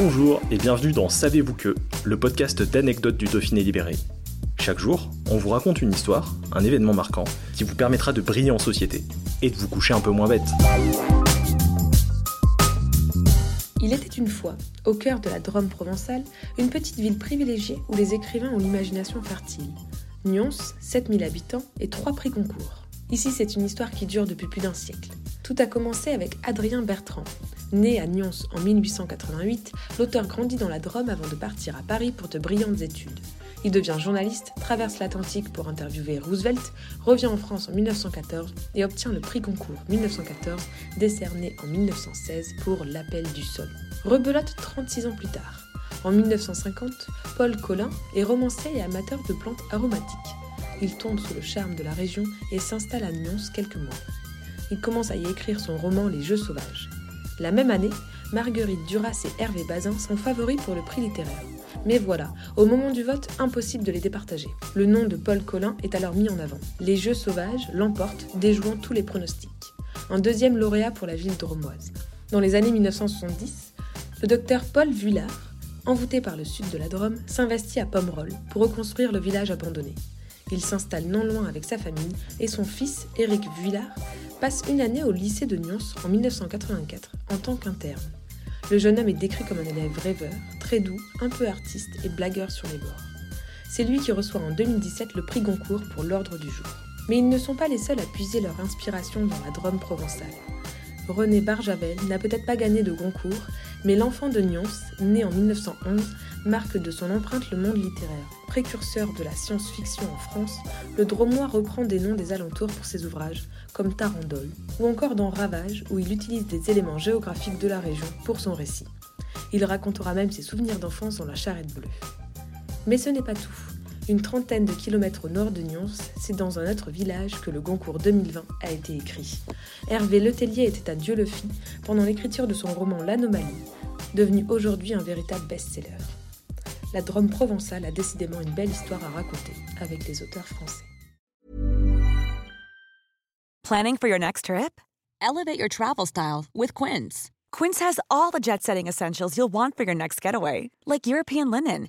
Bonjour et bienvenue dans Savez-vous que, le podcast d'anecdotes du Dauphiné libéré. Chaque jour, on vous raconte une histoire, un événement marquant, qui vous permettra de briller en société et de vous coucher un peu moins bête. Il était une fois, au cœur de la Drôme provençale, une petite ville privilégiée où les écrivains ont l'imagination fertile. Nyons, 7000 habitants et 3 prix concours. Ici, c'est une histoire qui dure depuis plus d'un siècle. Tout a commencé avec Adrien Bertrand. Né à Nyons en 1888, l'auteur grandit dans la Drôme avant de partir à Paris pour de brillantes études. Il devient journaliste, traverse l'Atlantique pour interviewer Roosevelt, revient en France en 1914 et obtient le prix concours 1914, décerné en 1916 pour L'appel du sol. Rebelote 36 ans plus tard. En 1950, Paul Collin est romancier et amateur de plantes aromatiques. Il tombe sous le charme de la région et s'installe à Nyons quelques mois. Il commence à y écrire son roman Les Jeux sauvages. La même année, Marguerite Duras et Hervé Bazin sont favoris pour le prix littéraire. Mais voilà, au moment du vote, impossible de les départager. Le nom de Paul Collin est alors mis en avant. Les Jeux sauvages l'emportent, déjouant tous les pronostics. Un deuxième lauréat pour la ville dromoise. Dans les années 1970, le docteur Paul Vuillard, envoûté par le sud de la Drôme, s'investit à Pomerol pour reconstruire le village abandonné. Il s'installe non loin avec sa famille et son fils, Éric Vuillard, passe une année au lycée de Nyons en 1984 en tant qu'interne. Le jeune homme est décrit comme un élève rêveur, très doux, un peu artiste et blagueur sur les bords. C'est lui qui reçoit en 2017 le prix Goncourt pour l'ordre du jour. Mais ils ne sont pas les seuls à puiser leur inspiration dans la Drôme provençale. René Barjavel n'a peut-être pas gagné de Goncourt, mais l'enfant de Nyons, né en 1911, marque de son empreinte le monde littéraire. Précurseur de la science-fiction en France, le Dromois reprend des noms des alentours pour ses ouvrages, comme Tarandole, ou encore dans Ravage, où il utilise des éléments géographiques de la région pour son récit. Il racontera même ses souvenirs d'enfance dans la charrette bleue. Mais ce n'est pas tout. Une trentaine de kilomètres au nord de Nyons, c'est dans un autre village que le Goncourt 2020 a été écrit. Hervé Letellier était à Dieu le fit pendant l'écriture de son roman L'Anomalie, devenu aujourd'hui un véritable best-seller. La Drôme provençale a décidément une belle histoire à raconter avec les auteurs français. Planning for your next trip? Elevate your travel style with Quince. Quince has all the jet-setting essentials you'll want for your next getaway, like European linen,